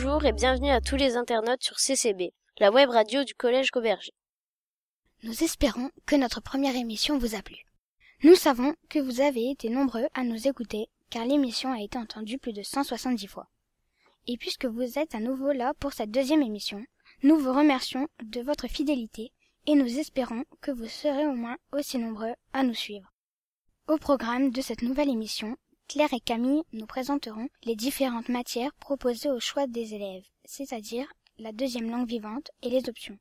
Bonjour et bienvenue à tous les internautes sur CCB, la web radio du Collège Gauberger. Nous espérons que notre première émission vous a plu. Nous savons que vous avez été nombreux à nous écouter car l'émission a été entendue plus de 170 fois. Et puisque vous êtes à nouveau là pour cette deuxième émission, nous vous remercions de votre fidélité et nous espérons que vous serez au moins aussi nombreux à nous suivre. Au programme de cette nouvelle émission, Claire et Camille nous présenteront les différentes matières proposées au choix des élèves, c'est-à-dire la deuxième langue vivante et les options.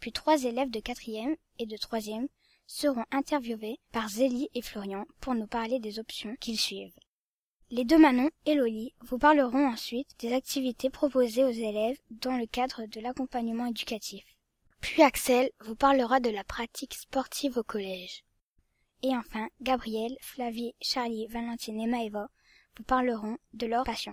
Puis trois élèves de quatrième et de troisième seront interviewés par Zélie et Florian pour nous parler des options qu'ils suivent. Les deux Manon et Loli vous parleront ensuite des activités proposées aux élèves dans le cadre de l'accompagnement éducatif. Puis Axel vous parlera de la pratique sportive au collège. Et enfin, Gabriel, Flavie, Charlie, Valentine et Maëva vous parleront de leur passion.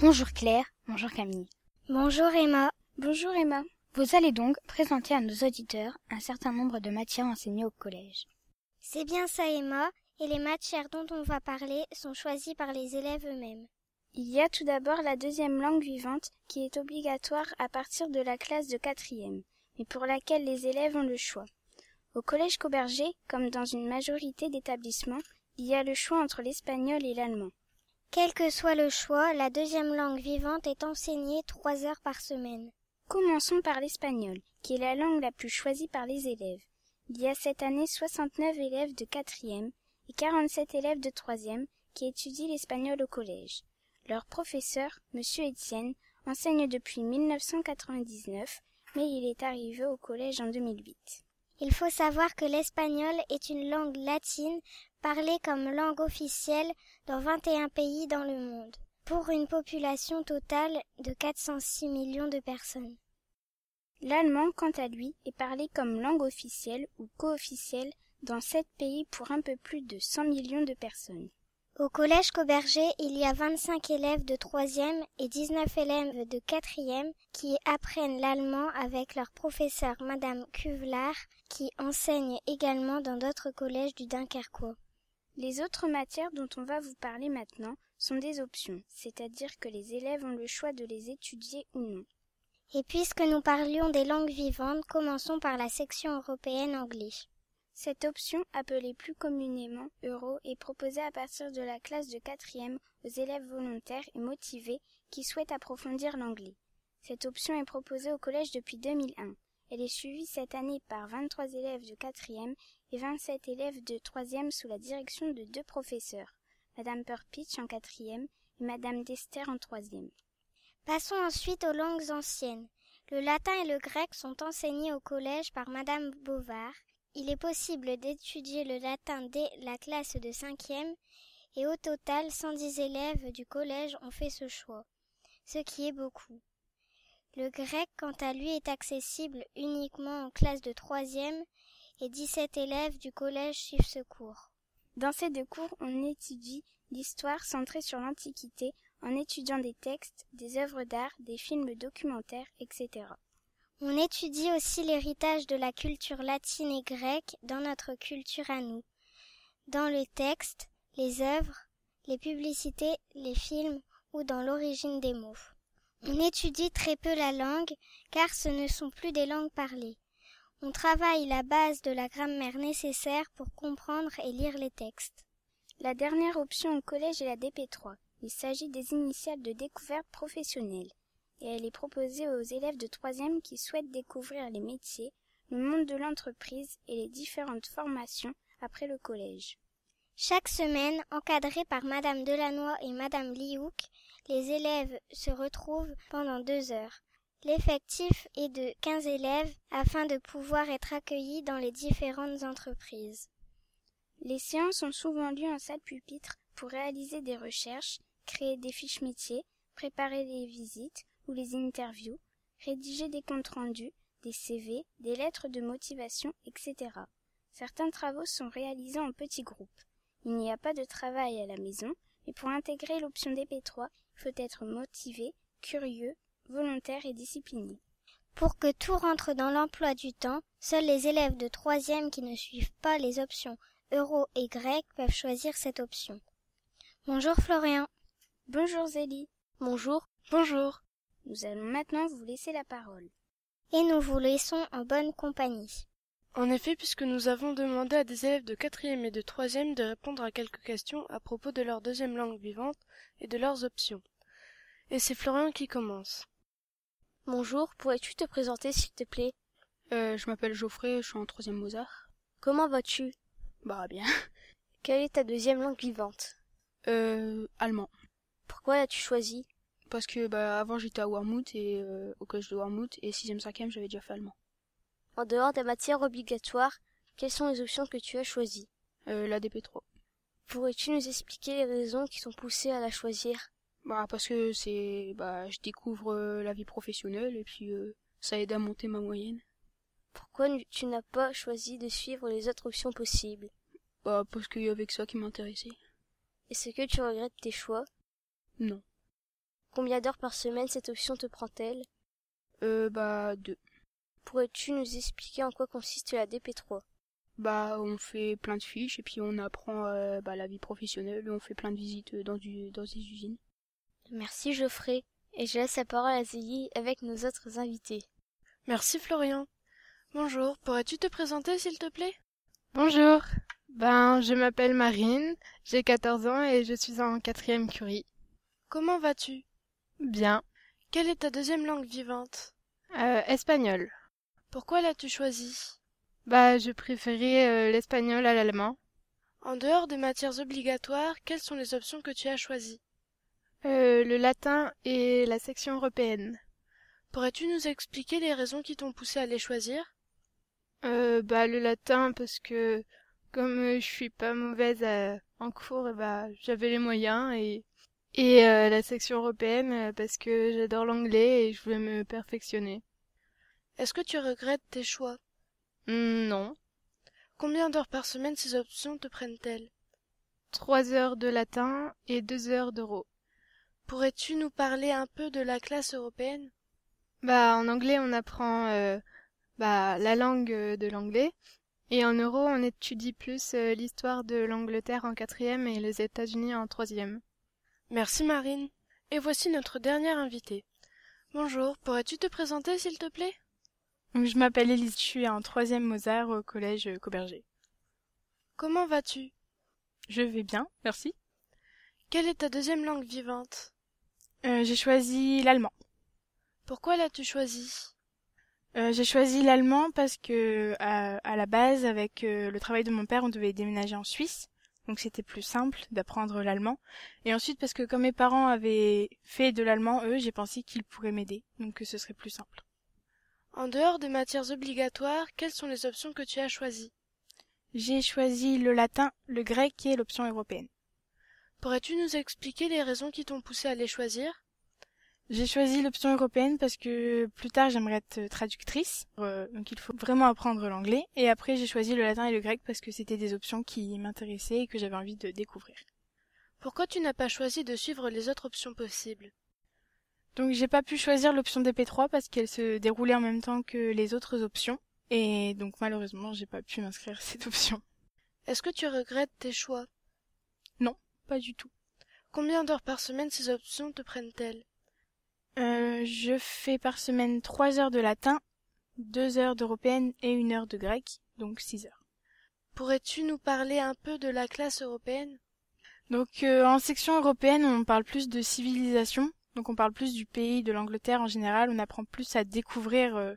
Bonjour Claire, bonjour Camille. Bonjour Emma. Bonjour Emma. Vous allez donc présenter à nos auditeurs un certain nombre de matières enseignées au collège. C'est bien ça Emma, et les matières dont on va parler sont choisies par les élèves eux-mêmes. Il y a tout d'abord la deuxième langue vivante qui est obligatoire à partir de la classe de quatrième mais pour laquelle les élèves ont le choix. Au collège Cauberger, comme dans une majorité d'établissements, il y a le choix entre l'espagnol et l'allemand. Quel que soit le choix, la deuxième langue vivante est enseignée trois heures par semaine. Commençons par l'espagnol, qui est la langue la plus choisie par les élèves. Il y a cette année 69 élèves de quatrième et 47 élèves de troisième qui étudient l'espagnol au collège. Leur professeur, monsieur Etienne, enseigne depuis 1999 mais il est arrivé au collège en 2008. Il faut savoir que l'espagnol est une langue latine parlée comme langue officielle dans 21 pays dans le monde, pour une population totale de 406 millions de personnes. L'allemand, quant à lui, est parlé comme langue officielle ou co-officielle dans sept pays pour un peu plus de 100 millions de personnes. Au collège Cauberger, il y a 25 élèves de troisième et 19 élèves de quatrième qui apprennent l'allemand avec leur professeur Madame Cuvelard qui enseigne également dans d'autres collèges du Dunkerquois. Les autres matières dont on va vous parler maintenant sont des options, c'est-à-dire que les élèves ont le choix de les étudier ou non. Et puisque nous parlions des langues vivantes, commençons par la section européenne anglais. Cette option, appelée plus communément euro, est proposée à partir de la classe de quatrième aux élèves volontaires et motivés qui souhaitent approfondir l'anglais. Cette option est proposée au collège depuis 2001. Elle est suivie cette année par 23 élèves de quatrième et 27 élèves de troisième sous la direction de deux professeurs, Madame Purpitch en quatrième et Madame Dester en troisième. Passons ensuite aux langues anciennes. Le latin et le grec sont enseignés au collège par Madame Bovard il est possible d'étudier le latin dès la classe de cinquième et au total 110 élèves du collège ont fait ce choix, ce qui est beaucoup. Le grec, quant à lui, est accessible uniquement en classe de troisième et 17 élèves du collège suivent ce cours. Dans ces deux cours, on étudie l'histoire centrée sur l'Antiquité en étudiant des textes, des œuvres d'art, des films documentaires, etc. On étudie aussi l'héritage de la culture latine et grecque dans notre culture à nous, dans le texte, les œuvres, les publicités, les films ou dans l'origine des mots. On étudie très peu la langue car ce ne sont plus des langues parlées. On travaille la base de la grammaire nécessaire pour comprendre et lire les textes. La dernière option au collège est la DP3. Il s'agit des initiales de découverte professionnelle et elle est proposée aux élèves de troisième qui souhaitent découvrir les métiers, le monde de l'entreprise et les différentes formations après le collège. Chaque semaine, encadrés par Madame Delannoy et Madame Liouk, les élèves se retrouvent pendant deux heures. L'effectif est de quinze élèves afin de pouvoir être accueillis dans les différentes entreprises. Les séances sont souvent lues en salle pupitre pour réaliser des recherches, créer des fiches métiers, préparer des visites ou les interviews, rédiger des comptes rendus, des CV, des lettres de motivation, etc. Certains travaux sont réalisés en petits groupes. Il n'y a pas de travail à la maison, mais pour intégrer l'option DP3, il faut être motivé, curieux, volontaire et discipliné. Pour que tout rentre dans l'emploi du temps, seuls les élèves de troisième qui ne suivent pas les options euro et grec peuvent choisir cette option. Bonjour Florian. Bonjour Zélie. Bonjour. Bonjour. Nous allons maintenant vous laisser la parole. Et nous vous laissons en bonne compagnie. En effet, puisque nous avons demandé à des élèves de quatrième et de troisième de répondre à quelques questions à propos de leur deuxième langue vivante et de leurs options. Et c'est Florian qui commence. Bonjour, pourrais-tu te présenter s'il te plaît? Euh, Je m'appelle Geoffrey, je suis en troisième Mozart. Comment vas-tu? Bah bien. Quelle est ta deuxième langue vivante? Euh, allemand. Pourquoi l'as-tu choisi? Parce que bah avant j'étais à Warmouth et euh, au collège de Warmouth et sixième cinquième j'avais déjà fait allemand. En dehors des matières obligatoires, quelles sont les options que tu as choisies? Euh, La DP3. Pourrais-tu nous expliquer les raisons qui t'ont poussé à la choisir? Bah parce que c'est bah je découvre euh, la vie professionnelle et puis ça aide à monter ma moyenne. Pourquoi tu n'as pas choisi de suivre les autres options possibles? Bah parce qu'il y avait que ça qui m'intéressait. Est-ce que tu regrettes tes choix? Non. Combien d'heures par semaine cette option te prend-elle? Euh bah deux. Pourrais-tu nous expliquer en quoi consiste la DP3 Bah on fait plein de fiches et puis on apprend euh, bah, la vie professionnelle et on fait plein de visites dans, du, dans des usines. Merci Geoffrey, et je laisse la parole à Zélie avec nos autres invités. Merci Florian. Bonjour, pourrais-tu te présenter s'il te plaît? Bonjour, ben je m'appelle Marine, j'ai 14 ans et je suis en quatrième curie. Comment vas-tu? Bien. Quelle est ta deuxième langue vivante? Euh, Espagnol. Pourquoi l'as-tu choisi Bah je préférais euh, l'espagnol à l'allemand. En dehors des matières obligatoires, quelles sont les options que tu as choisies? Euh, Le latin et la section européenne. Pourrais-tu nous expliquer les raisons qui t'ont poussé à les choisir? Euh, Bah le latin parce que comme euh, je suis pas mauvaise à, en cours, bah j'avais les moyens et et euh, la section européenne euh, parce que j'adore l'anglais et je voulais me perfectionner. Est-ce que tu regrettes tes choix? Mm, Non. Combien d'heures par semaine ces options te prennent-elles? Trois heures de latin et deux heures d'euro. Pourrais-tu nous parler un peu de la classe européenne? Bah en anglais on apprend euh, bah la langue de l'anglais et en euro on étudie plus euh, l'histoire de l'Angleterre en quatrième et les États-Unis en troisième. Merci Marine. Et voici notre dernière invitée. Bonjour, pourrais-tu te présenter s'il te plaît? Je m'appelle Élise, je suis en troisième Mozart au collège Cauberger. Comment vas-tu? Je vais bien, merci. Quelle est ta deuxième langue vivante? Euh, J'ai choisi l'allemand. Pourquoi l'as-tu choisi? Euh, J'ai choisi l'allemand parce que à, à, la base, avec euh, le travail de mon père, on devait déménager en Suisse. Donc c'était plus simple d'apprendre l'allemand. Et ensuite parce que comme mes parents avaient fait de l'allemand, eux, j'ai pensé qu'ils pourraient m'aider. Donc que ce serait plus simple. En dehors des matières obligatoires, quelles sont les options que tu as choisies? J'ai choisi le latin, le grec et l'option européenne. Pourrais-tu nous expliquer les raisons qui t'ont poussé à les choisir? J'ai choisi l'option européenne parce que plus tard j'aimerais être traductrice, euh, donc il faut vraiment apprendre l'anglais. Et après j'ai choisi le latin et le grec parce que c'était des options qui m'intéressaient et que j'avais envie de découvrir. Pourquoi tu n'as pas choisi de suivre les autres options possibles? Donc j'ai pas pu choisir l'option DP3 parce qu'elle se déroulait en même temps que les autres options. Et donc malheureusement j'ai pas pu m'inscrire à cette option. Est-ce que tu regrettes tes choix? Non, pas du tout. Combien d'heures par semaine ces options te prennent-elles? Euh, Je fais par semaine trois heures de latin, deux heures d'européenne et une heure de grec, donc six heures. Pourrais-tu nous parler un peu de la classe européenne? Donc euh, en section européenne, on parle plus de civilisation, donc on parle plus du pays, de l'Angleterre en général, on apprend plus à découvrir euh,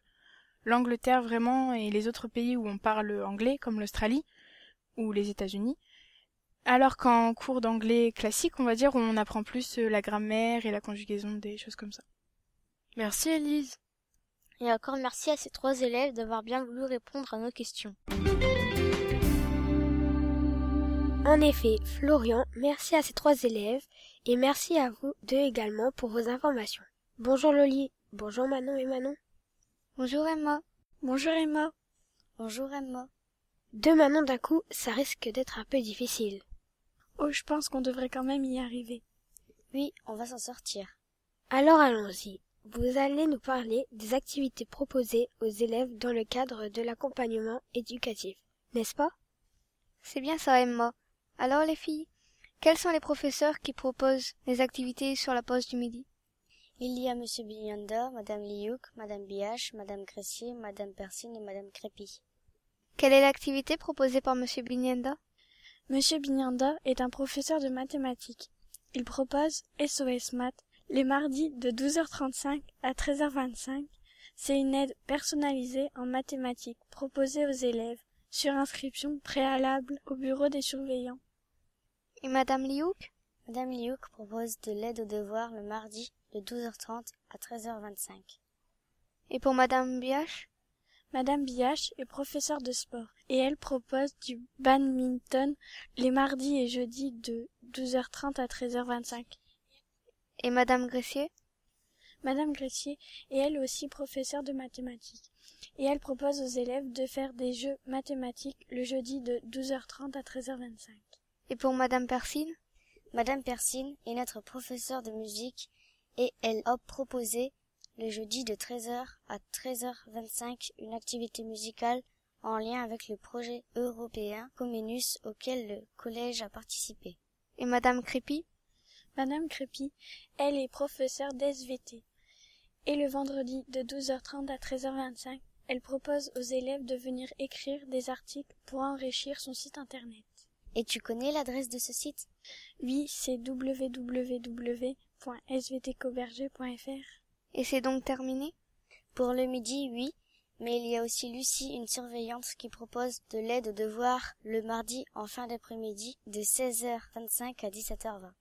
l'Angleterre vraiment et les autres pays où on parle anglais, comme l'Australie ou les États-Unis. Alors qu'en cours d'anglais classique, on va dire, on apprend plus la grammaire et la conjugaison, des choses comme ça. Merci Elise. Et encore merci à ces trois élèves d'avoir bien voulu répondre à nos questions. En effet, Florian, merci à ces trois élèves et merci à vous deux également pour vos informations. Bonjour Loli, bonjour Manon et Manon. Bonjour Emma. Bonjour Emma. Bonjour Emma. Deux Manon d'un coup, ça risque d'être un peu difficile. Oh, je pense qu'on devrait quand même y arriver. Oui, on va s'en sortir. Alors allons-y. Vous allez nous parler des activités proposées aux élèves dans le cadre de l'accompagnement éducatif, n'est-ce pas? C'est bien ça, Emma. Alors les filles, Quels sont les professeurs qui proposent les activités sur la pause du midi? Il y a Monsieur Bignanda, Madame Liouk, Madame Biache, Madame Gressier, Madame Persine et Madame Crépy. Quelle est l'activité proposée par Monsieur Bignanda? Monsieur Bignanda est un professeur de mathématiques. Il propose SOS Maths les mardis de 12h35 à 13h25. C'est une aide personnalisée en mathématiques proposée aux élèves sur inscription préalable au bureau des surveillants. Et Madame Liouk? Madame Liouk propose de l'aide aux devoirs le mardi de 12h30 à 13h25. Et pour Madame Biache? Madame Biache est professeure de sport et elle propose du badminton les mardis et jeudis de 12h30 à 13h25. Et Madame Gressier? Madame Gressier est elle aussi professeure de mathématiques et elle propose aux élèves de faire des jeux mathématiques le jeudi de 12h30 à 13h25. Et pour Madame Persine? Madame Persine est notre professeure de musique et elle a proposé le jeudi de 13h à 13h25 une activité musicale en lien avec le projet européen Communus auquel le collège a participé. Et Madame Crépy Madame Crépy, elle est professeure d'SVT. Et le vendredi de 12h30 à 13h25, elle propose aux élèves de venir écrire des articles pour enrichir son site internet. Et tu connais l'adresse de ce site? Oui, c'est www.svtcoberger.fr. Et c'est donc terminé? Pour le midi, oui, mais il y a aussi Lucie, une surveillante qui propose de l'aide aux devoirs le mardi en fin d'après-midi de 16h25 à 17h20.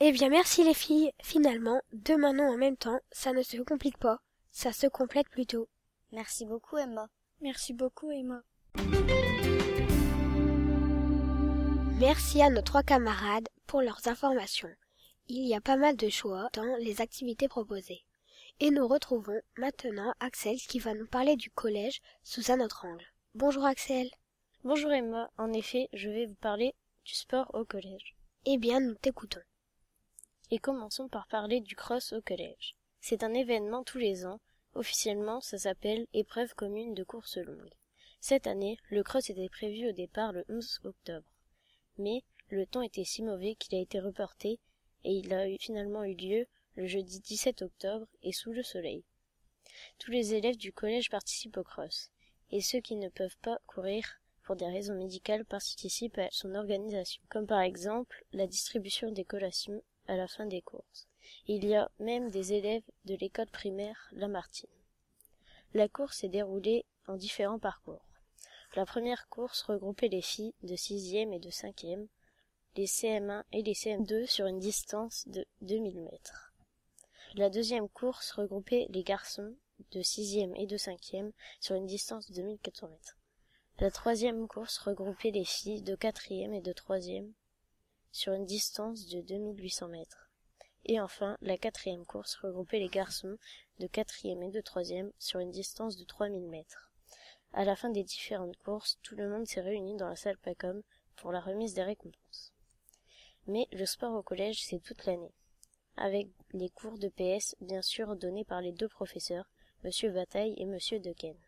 Eh bien merci les filles, finalement, deux noms en même temps, ça ne se complique pas, ça se complète plutôt. Merci beaucoup Emma. Merci beaucoup Emma. Merci à nos trois camarades pour leurs informations. Il y a pas mal de choix dans les activités proposées. Et nous retrouvons maintenant Axel qui va nous parler du collège sous un autre angle. Bonjour Axel. Bonjour Emma, en effet, je vais vous parler du sport au collège. Eh bien, nous t'écoutons. Et commençons par parler du cross au collège. C'est un événement tous les ans. Officiellement, ça s'appelle épreuve commune de course longue. Cette année, le cross était prévu au départ le 11 octobre. Mais le temps était si mauvais qu'il a été reporté et il a finalement eu lieu le jeudi 17 octobre et sous le soleil. Tous les élèves du collège participent au cross, et ceux qui ne peuvent pas courir pour des raisons médicales participent à son organisation, comme par exemple la distribution des collations à la fin des courses. Il y a même des élèves de l'école primaire Lamartine. La course est déroulée en différents parcours. La première course regroupait les filles de sixième et de cinquième, les CM1 et les CM2 sur une distance de 2000 mètres. La deuxième course regroupait les garçons de sixième et de cinquième sur une distance de 2400 mètres. La troisième course regroupait les filles de quatrième et de troisième sur une distance de 2800 mètres. Et enfin, la quatrième course regroupait les garçons de quatrième et de troisième sur une distance de 3000 mètres. À la fin des différentes courses, tout le monde s'est réuni dans la salle Pacom pour la remise des récompenses. Mais le sport au collège, c'est toute l'année. Avec les cours de PS, bien sûr, donnés par les deux professeurs, Monsieur Bataille et Monsieur Dequesne.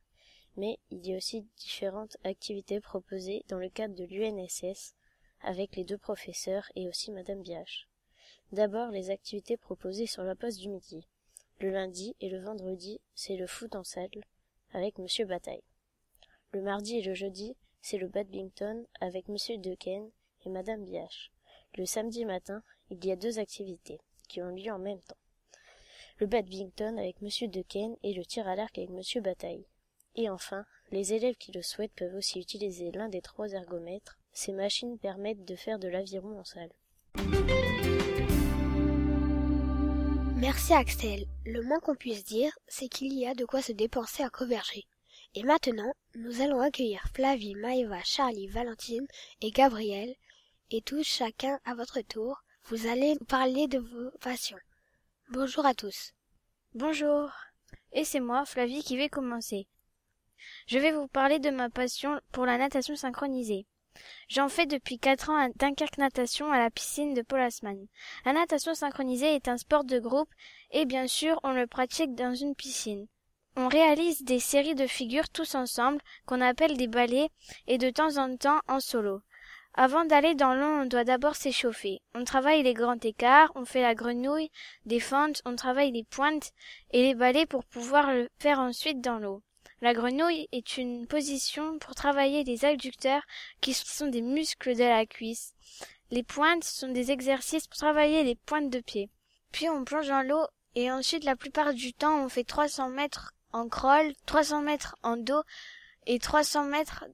Mais il y a aussi différentes activités proposées dans le cadre de l'UNSS avec les deux professeurs et aussi Madame Biache. D'abord, les activités proposées sur la poste du midi. Le lundi et le vendredi, c'est le foot en salle avec Monsieur Bataille. Le mardi et le jeudi, c'est le badminton avec Monsieur Dequesne et Madame Biache. Le samedi matin, il y a deux activités qui ont lieu en même temps. Le badminton avec Monsieur Dequesne et le tir à l'arc avec Monsieur Bataille. Et enfin, les élèves qui le souhaitent peuvent aussi utiliser l'un des trois ergomètres. Ces machines permettent de faire de l'aviron en salle. Merci Axel. Le moins qu'on puisse dire, c'est qu'il y a de quoi se dépenser à Coverger. Et maintenant, nous allons accueillir Flavie, Maëva, Charlie, Valentine et Gabriel, et tous chacun à votre tour, vous allez parler de vos passions. Bonjour à tous. Bonjour. Et c'est moi, Flavie, qui vais commencer. Je vais vous parler de ma passion pour la natation synchronisée. J'en fais depuis quatre ans à Natation à la piscine de Polasman. La natation synchronisée est un sport de groupe et bien sûr on le pratique dans une piscine. On réalise des séries de figures tous ensemble qu'on appelle des ballets et de temps en temps en solo. Avant d'aller dans l'eau, on doit d'abord s'échauffer. On travaille les grands écarts, on fait la grenouille, des fentes, on travaille les pointes et les balais pour pouvoir le faire ensuite dans l'eau. La grenouille est une position pour travailler les adducteurs qui sont des muscles de la cuisse. Les pointes sont des exercices pour travailler les pointes de pied. Puis on plonge dans l'eau et ensuite la plupart du temps on fait 300 mètres en crawl, 300 mètres en dos et 300 mètres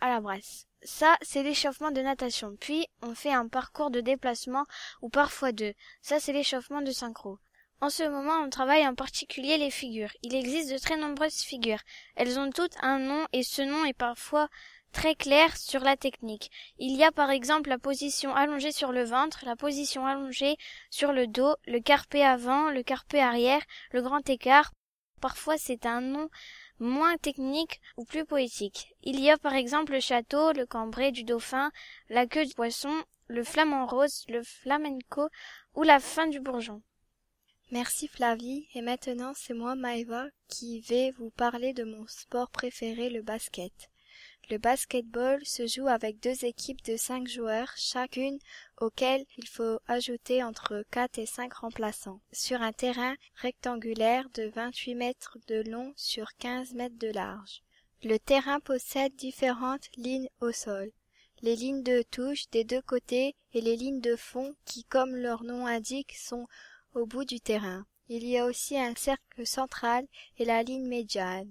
à la brasse. Ça, c'est l'échauffement de natation. Puis, on fait un parcours de déplacement ou parfois deux. Ça, c'est l'échauffement de synchro. En ce moment, on travaille en particulier les figures. Il existe de très nombreuses figures. Elles ont toutes un nom et ce nom est parfois très clair sur la technique. Il y a par exemple la position allongée sur le ventre, la position allongée sur le dos, le carpé avant, le carpé arrière, le grand écart. Parfois c'est un nom moins technique ou plus poétique. Il y a par exemple le château, le cambré du dauphin, la queue du poisson, le flamant rose, le flamenco ou la fin du bourgeon. Merci Flavie, et maintenant c'est moi Maëva qui vais vous parler de mon sport préféré, le basket. Le basketball se joue avec deux équipes de cinq joueurs chacune auxquelles il faut ajouter entre quatre et cinq remplaçants sur un terrain rectangulaire de 28 mètres de long sur 15 mètres de large. Le terrain possède différentes lignes au sol. Les lignes de touche des deux côtés et les lignes de fond qui, comme leur nom indique, sont au bout du terrain. Il y a aussi un cercle central et la ligne médiane.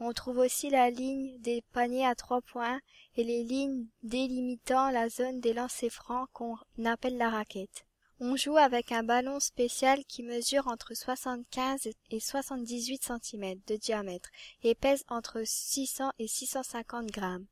On trouve aussi la ligne des paniers à trois points et les lignes délimitant la zone des lancers francs qu'on appelle la raquette. On joue avec un ballon spécial qui mesure entre 75 et 78 cm de diamètre et pèse entre 600 et 650 grammes.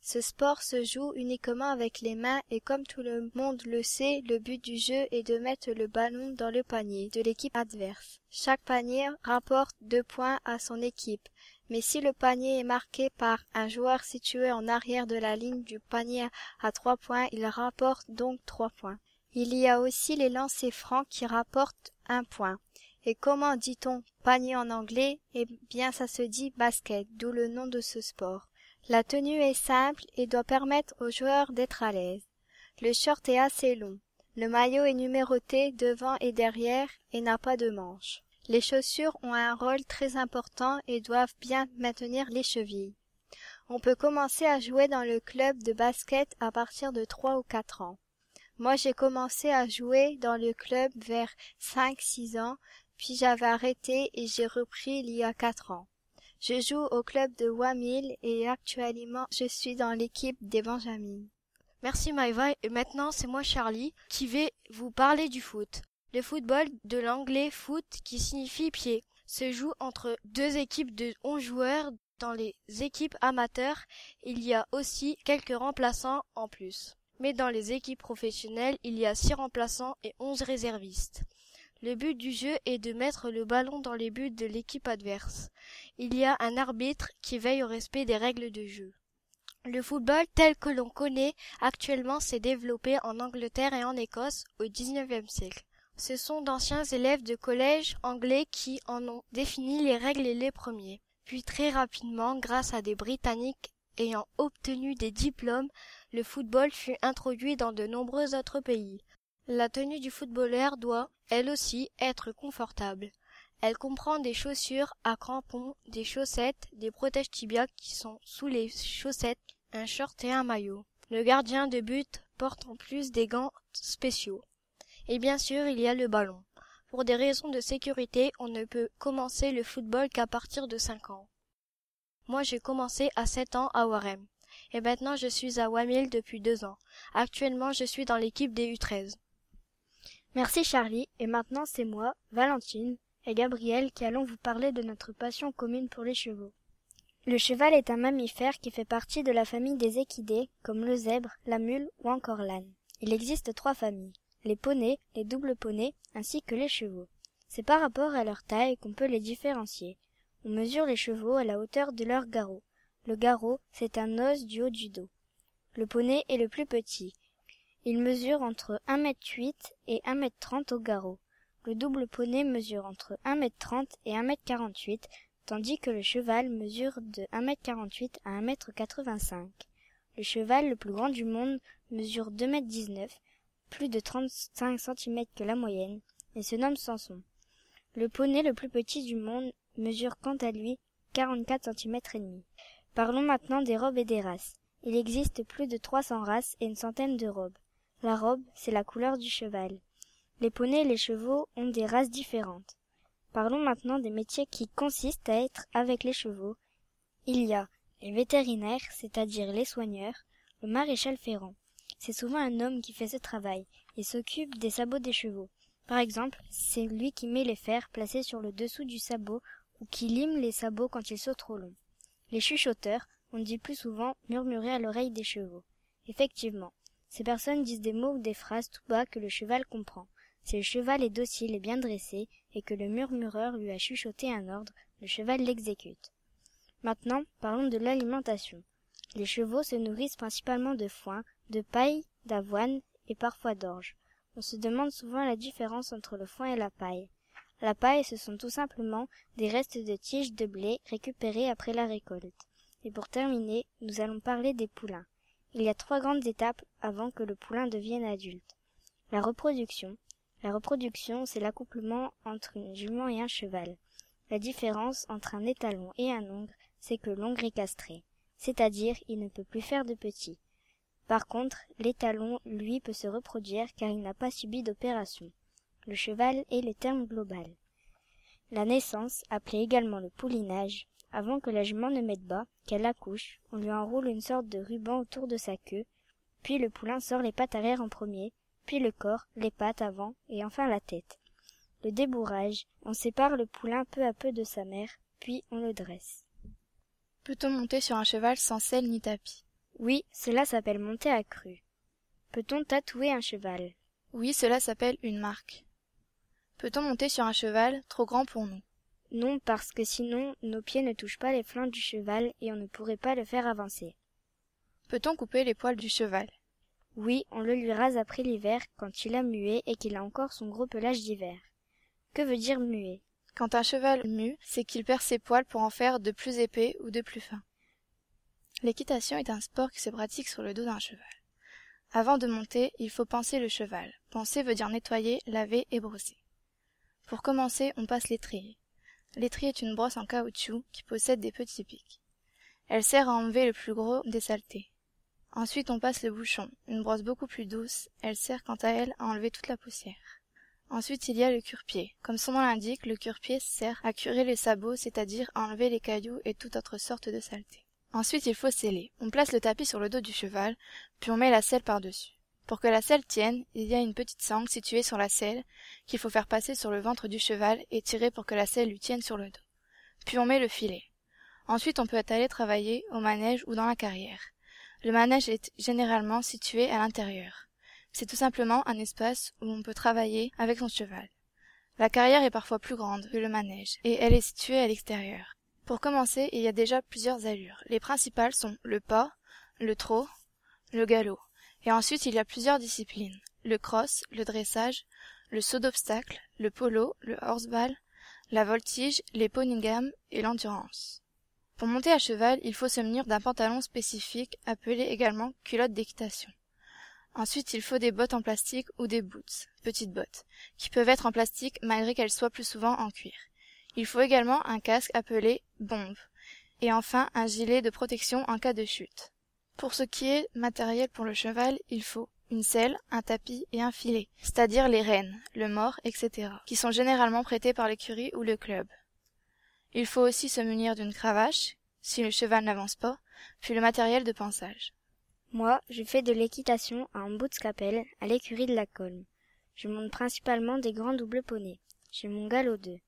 Ce sport se joue uniquement avec les mains et comme tout le monde le sait, le but du jeu est de mettre le ballon dans le panier de l'équipe adverse. Chaque panier rapporte deux points à son équipe mais si le panier est marqué par un joueur situé en arrière de la ligne du panier à trois points, il rapporte donc trois points. Il y a aussi les lancers francs qui rapportent un point. Et comment dit-on panier en anglais? Eh bien ça se dit basket, d'où le nom de ce sport. La tenue est simple et doit permettre aux joueurs d'être à l'aise. Le short est assez long. Le maillot est numéroté devant et derrière et n'a pas de manches. Les chaussures ont un rôle très important et doivent bien maintenir les chevilles. On peut commencer à jouer dans le club de basket à partir de trois ou quatre ans. Moi j'ai commencé à jouer dans le club vers cinq six ans, puis j'avais arrêté et j'ai repris il y a quatre ans. Je joue au club de Wamil et actuellement je suis dans l'équipe des Benjamins. Merci Maïva et maintenant c'est moi Charlie qui vais vous parler du foot. Le football, de l'anglais foot qui signifie pied, se joue entre deux équipes de onze joueurs. Dans les équipes amateurs, il y a aussi quelques remplaçants en plus. Mais dans les équipes professionnelles, il y a six remplaçants et onze réservistes. Le but du jeu est de mettre le ballon dans les buts de l'équipe adverse. Il y a un arbitre qui veille au respect des règles de jeu. Le football tel que l'on connaît actuellement s'est développé en Angleterre et en Écosse au XIXe siècle. Ce sont d'anciens élèves de collège anglais qui en ont défini les règles les premiers. Puis très rapidement, grâce à des Britanniques ayant obtenu des diplômes, le football fut introduit dans de nombreux autres pays. La tenue du footballeur doit, elle aussi, être confortable. Elle comprend des chaussures à crampons, des chaussettes, des protèges tibias qui sont sous les chaussettes, un short et un maillot. Le gardien de but porte en plus des gants spéciaux. Et bien sûr, il y a le ballon. Pour des raisons de sécurité, on ne peut commencer le football qu'à partir de cinq ans. Moi, j'ai commencé à sept ans à Warem. Et maintenant, je suis à Wamil depuis deux ans. Actuellement, je suis dans l'équipe des U13. Merci Charlie, et maintenant c'est moi, Valentine et Gabriel qui allons vous parler de notre passion commune pour les chevaux. Le cheval est un mammifère qui fait partie de la famille des équidés, comme le zèbre, la mule ou encore l'âne. Il existe trois familles les poneys, les doubles poneys, ainsi que les chevaux. C'est par rapport à leur taille qu'on peut les différencier. On mesure les chevaux à la hauteur de leur garrot. Le garrot, c'est un os du haut du dos. Le poney est le plus petit. Il mesure entre un mètre huit et un mètre trente au garrot. Le double poney mesure entre un mètre trente et un mètre quarante-huit, tandis que le cheval mesure de un mètre quarante-huit à un mètre quatre-vingt-cinq. Le cheval le plus grand du monde mesure deux mètres dix-neuf, plus de trente-cinq centimètres que la moyenne, et se nomme Samson. Le poney le plus petit du monde mesure quant à lui quarante-quatre centimètres et demi. Parlons maintenant des robes et des races. Il existe plus de trois cents races et une centaine de robes. La robe, c'est la couleur du cheval. Les poneys et les chevaux ont des races différentes. Parlons maintenant des métiers qui consistent à être avec les chevaux. Il y a les vétérinaires, c'est-à-dire les soigneurs, le maréchal ferrant. C'est souvent un homme qui fait ce travail. Il s'occupe des sabots des chevaux. Par exemple, c'est lui qui met les fers placés sur le dessous du sabot ou qui lime les sabots quand ils sont trop longs. Les chuchoteurs, on dit plus souvent murmurer à l'oreille des chevaux. Effectivement, ces personnes disent des mots ou des phrases tout bas que le cheval comprend. Si le cheval est docile et bien dressé, et que le murmureur lui a chuchoté un ordre, le cheval l'exécute. Maintenant, parlons de l'alimentation. Les chevaux se nourrissent principalement de foin, de paille, d'avoine et parfois d'orge. On se demande souvent la différence entre le foin et la paille. La paille, ce sont tout simplement des restes de tiges de blé récupérés après la récolte. Et pour terminer, nous allons parler des poulains. Il y a trois grandes étapes avant que le poulain devienne adulte. La reproduction. La reproduction, c'est l'accouplement entre une jument et un cheval. La différence entre un étalon et un hongre, c'est que l'hongre est castré, c'est-à-dire il ne peut plus faire de petits. Par contre, l'étalon, lui, peut se reproduire car il n'a pas subi d'opération. Le cheval est le terme global. La naissance, appelée également le poulinage, avant que la jument ne mette bas, qu'elle accouche, on lui enroule une sorte de ruban autour de sa queue, puis le poulain sort les pattes arrière en premier, puis le corps, les pattes avant, et enfin la tête. Le débourrage, on sépare le poulain peu à peu de sa mère, puis on le dresse. Peut-on monter sur un cheval sans selle ni tapis? Oui, cela s'appelle monter à cru. Peut-on tatouer un cheval? Oui, cela s'appelle une marque. Peut-on monter sur un cheval trop grand pour nous? Non, parce que sinon nos pieds ne touchent pas les flancs du cheval et on ne pourrait pas le faire avancer. Peut-on couper les poils du cheval? Oui, on le lui rase après l'hiver quand il a mué et qu'il a encore son gros pelage d'hiver. Que veut dire muer quand un cheval mue, c'est qu'il perd ses poils pour en faire de plus épais ou de plus fins. L'équitation est un sport qui se pratique sur le dos d'un cheval. Avant de monter, il faut penser le cheval. Penser veut dire nettoyer, laver et brosser. Pour commencer, on passe l'étrier. L'étrier est une brosse en caoutchouc qui possède des petits pics. Elle sert à enlever le plus gros des saletés. Ensuite, on passe le bouchon, une brosse beaucoup plus douce. Elle sert quant à elle à enlever toute la poussière. Ensuite, il y a le cure-pied. Comme son nom l'indique, le cure-pied sert à curer les sabots, c'est-à-dire à enlever les cailloux et toute autre sorte de saleté. Ensuite, il faut sceller. On place le tapis sur le dos du cheval, puis on met la selle par-dessus. Pour que la selle tienne, il y a une petite sangle située sur la selle qu'il faut faire passer sur le ventre du cheval et tirer pour que la selle lui tienne sur le dos. Puis on met le filet. Ensuite, on peut aller travailler au manège ou dans la carrière. Le manège est généralement situé à l'intérieur. C'est tout simplement un espace où on peut travailler avec son cheval. La carrière est parfois plus grande que le manège, et elle est située à l'extérieur. Pour commencer, il y a déjà plusieurs allures. Les principales sont le pas, le trot, le galop. Et ensuite, il y a plusieurs disciplines. Le cross, le dressage, le saut d'obstacle, le polo, le horseball, la voltige, les ponygams et l'endurance. Pour monter à cheval, il faut se munir d'un pantalon spécifique appelé également culotte d'équitation. Ensuite, il faut des bottes en plastique ou des boots, petites bottes, qui peuvent être en plastique malgré qu'elles soient plus souvent en cuir. Il faut également un casque appelé bombe. Et enfin, un gilet de protection en cas de chute. Pour ce qui est matériel pour le cheval, il faut une selle, un tapis et un filet, c'est-à-dire les rênes, le mort, etc., qui sont généralement prêtés par l'écurie ou le club. Il faut aussi se munir d'une cravache, si le cheval n'avance pas, puis le matériel de pansage. Moi, je fais de l'équitation à un bout de scapelle, à l'écurie de la Colme. Je monte principalement des grands doubles poneys. J'ai mon galop 2.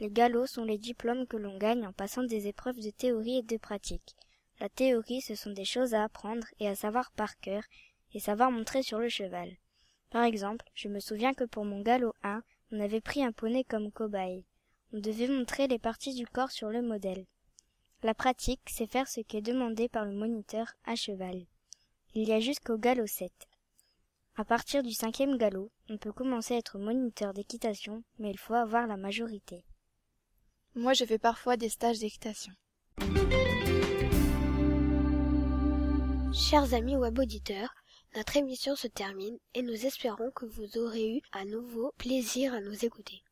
Les galops sont les diplômes que l'on gagne en passant des épreuves de théorie et de pratique. La théorie, ce sont des choses à apprendre et à savoir par cœur, et savoir montrer sur le cheval. Par exemple, je me souviens que pour mon galop 1, on avait pris un poney comme cobaye. On devait montrer les parties du corps sur le modèle. La pratique, c'est faire ce qui est demandé par le moniteur à cheval. Il y a jusqu'au galop 7. À partir du cinquième galop, on peut commencer à être moniteur d'équitation, mais il faut avoir la majorité. Moi, je fais parfois des stages d'équitation. Chers amis web auditeurs, notre émission se termine et nous espérons que vous aurez eu à nouveau plaisir à nous écouter.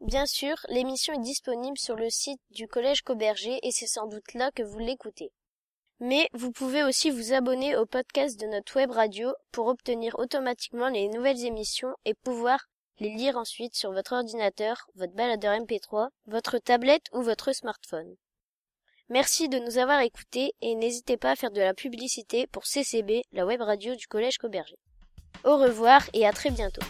Bien sûr, l'émission est disponible sur le site du Collège Cauberger et c'est sans doute là que vous l'écoutez. Mais vous pouvez aussi vous abonner au podcast de notre web radio pour obtenir automatiquement les nouvelles émissions et pouvoir les lire ensuite sur votre ordinateur, votre baladeur MP3, votre tablette ou votre smartphone. Merci de nous avoir écoutés et n'hésitez pas à faire de la publicité pour CCB, la web radio du Collège Cauberger. Au revoir et à très bientôt.